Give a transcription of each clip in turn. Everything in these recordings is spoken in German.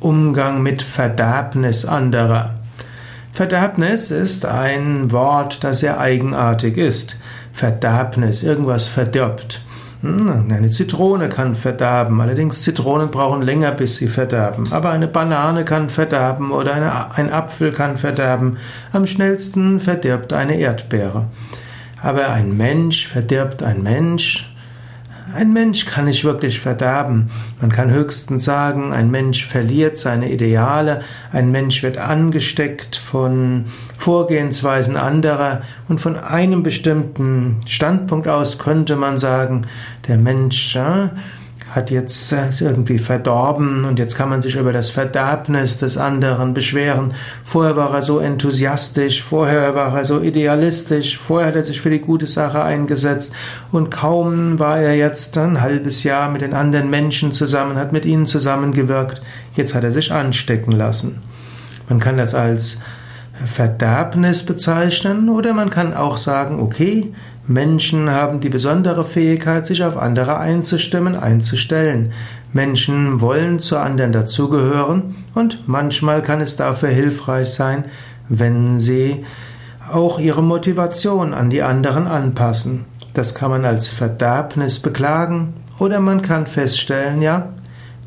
Umgang mit Verderbnis anderer. Verderbnis ist ein Wort, das sehr eigenartig ist. Verderbnis, irgendwas verdirbt. Hm, eine Zitrone kann verderben, allerdings Zitronen brauchen länger, bis sie verderben. Aber eine Banane kann verderben oder eine, ein Apfel kann verderben. Am schnellsten verdirbt eine Erdbeere. Aber ein Mensch verdirbt ein Mensch ein Mensch kann nicht wirklich verderben. Man kann höchstens sagen, ein Mensch verliert seine Ideale, ein Mensch wird angesteckt von Vorgehensweisen anderer und von einem bestimmten Standpunkt aus könnte man sagen, der Mensch äh, hat jetzt äh, ist irgendwie verdorben und jetzt kann man sich über das Verderbnis des anderen beschweren. Vorher war er so enthusiastisch, vorher war er so idealistisch, vorher hat er sich für die gute Sache eingesetzt und kaum war er jetzt ein halbes Jahr mit den anderen Menschen zusammen, hat mit ihnen zusammengewirkt, jetzt hat er sich anstecken lassen. Man kann das als Verderbnis bezeichnen oder man kann auch sagen, okay, Menschen haben die besondere Fähigkeit, sich auf andere einzustimmen, einzustellen. Menschen wollen zu anderen dazugehören und manchmal kann es dafür hilfreich sein, wenn sie auch ihre Motivation an die anderen anpassen. Das kann man als Verderbnis beklagen oder man kann feststellen, ja,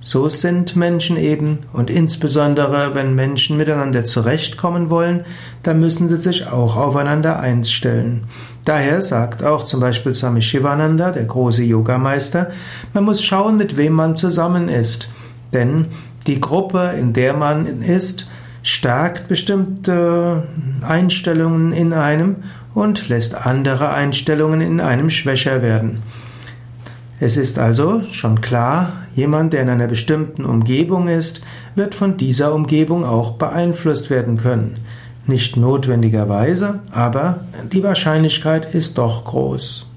so sind Menschen eben und insbesondere wenn Menschen miteinander zurechtkommen wollen, dann müssen sie sich auch aufeinander einstellen. Daher sagt auch zum Beispiel Swami Shivananda, der große Yogameister, man muss schauen, mit wem man zusammen ist. Denn die Gruppe, in der man ist, stärkt bestimmte Einstellungen in einem und lässt andere Einstellungen in einem schwächer werden. Es ist also schon klar, jemand, der in einer bestimmten Umgebung ist, wird von dieser Umgebung auch beeinflusst werden können. Nicht notwendigerweise, aber die Wahrscheinlichkeit ist doch groß.